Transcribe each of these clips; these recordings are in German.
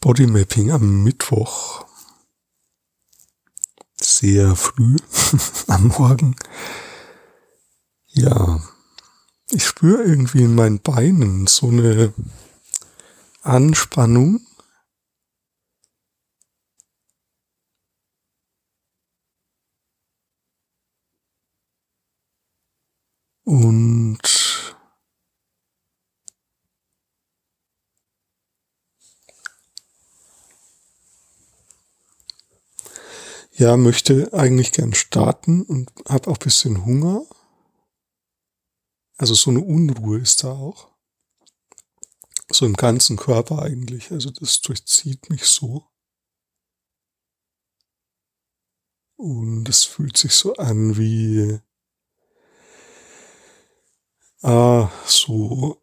Bodymapping am Mittwoch. Sehr früh am Morgen. Ja, ich spüre irgendwie in meinen Beinen so eine Anspannung. Und ja, möchte eigentlich gern starten und habe auch bisschen Hunger. Also so eine Unruhe ist da auch. So im ganzen Körper eigentlich. Also das durchzieht mich so. Und es fühlt sich so an wie ah, so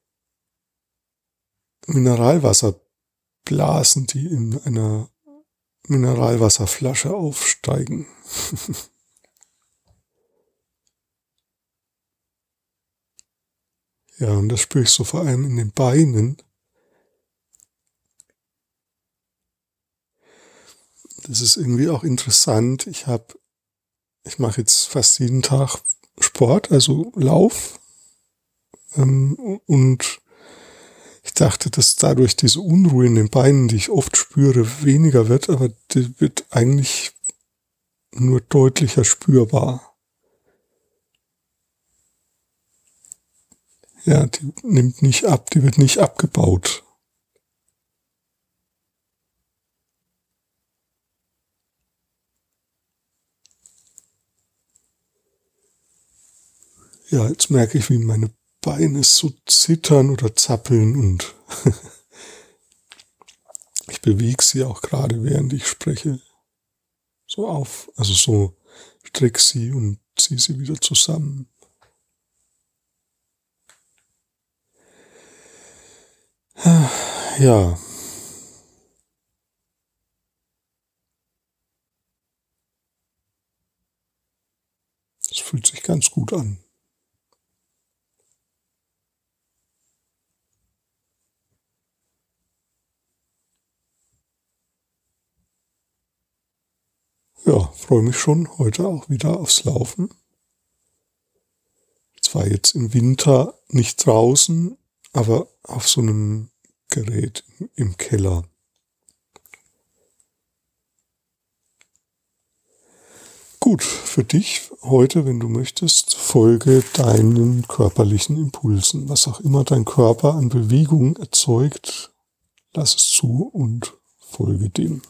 Mineralwasserblasen, die in einer Mineralwasserflasche aufsteigen. ja, und das ich so vor allem in den Beinen. Das ist irgendwie auch interessant. Ich habe, ich mache jetzt fast jeden Tag Sport, also Lauf. Ähm, und dachte, dass dadurch diese Unruhe in den Beinen, die ich oft spüre, weniger wird, aber die wird eigentlich nur deutlicher spürbar. Ja, die nimmt nicht ab, die wird nicht abgebaut. Ja, jetzt merke ich, wie meine Beine so zittern oder zappeln und ich bewege sie auch gerade, während ich spreche. So auf, also so streck sie und ziehe sie wieder zusammen. Ja. Es fühlt sich ganz gut an. Ja, freue mich schon heute auch wieder aufs Laufen. Zwar jetzt im Winter nicht draußen, aber auf so einem Gerät im Keller. Gut, für dich heute, wenn du möchtest, folge deinen körperlichen Impulsen. Was auch immer dein Körper an Bewegung erzeugt, lass es zu und folge dem.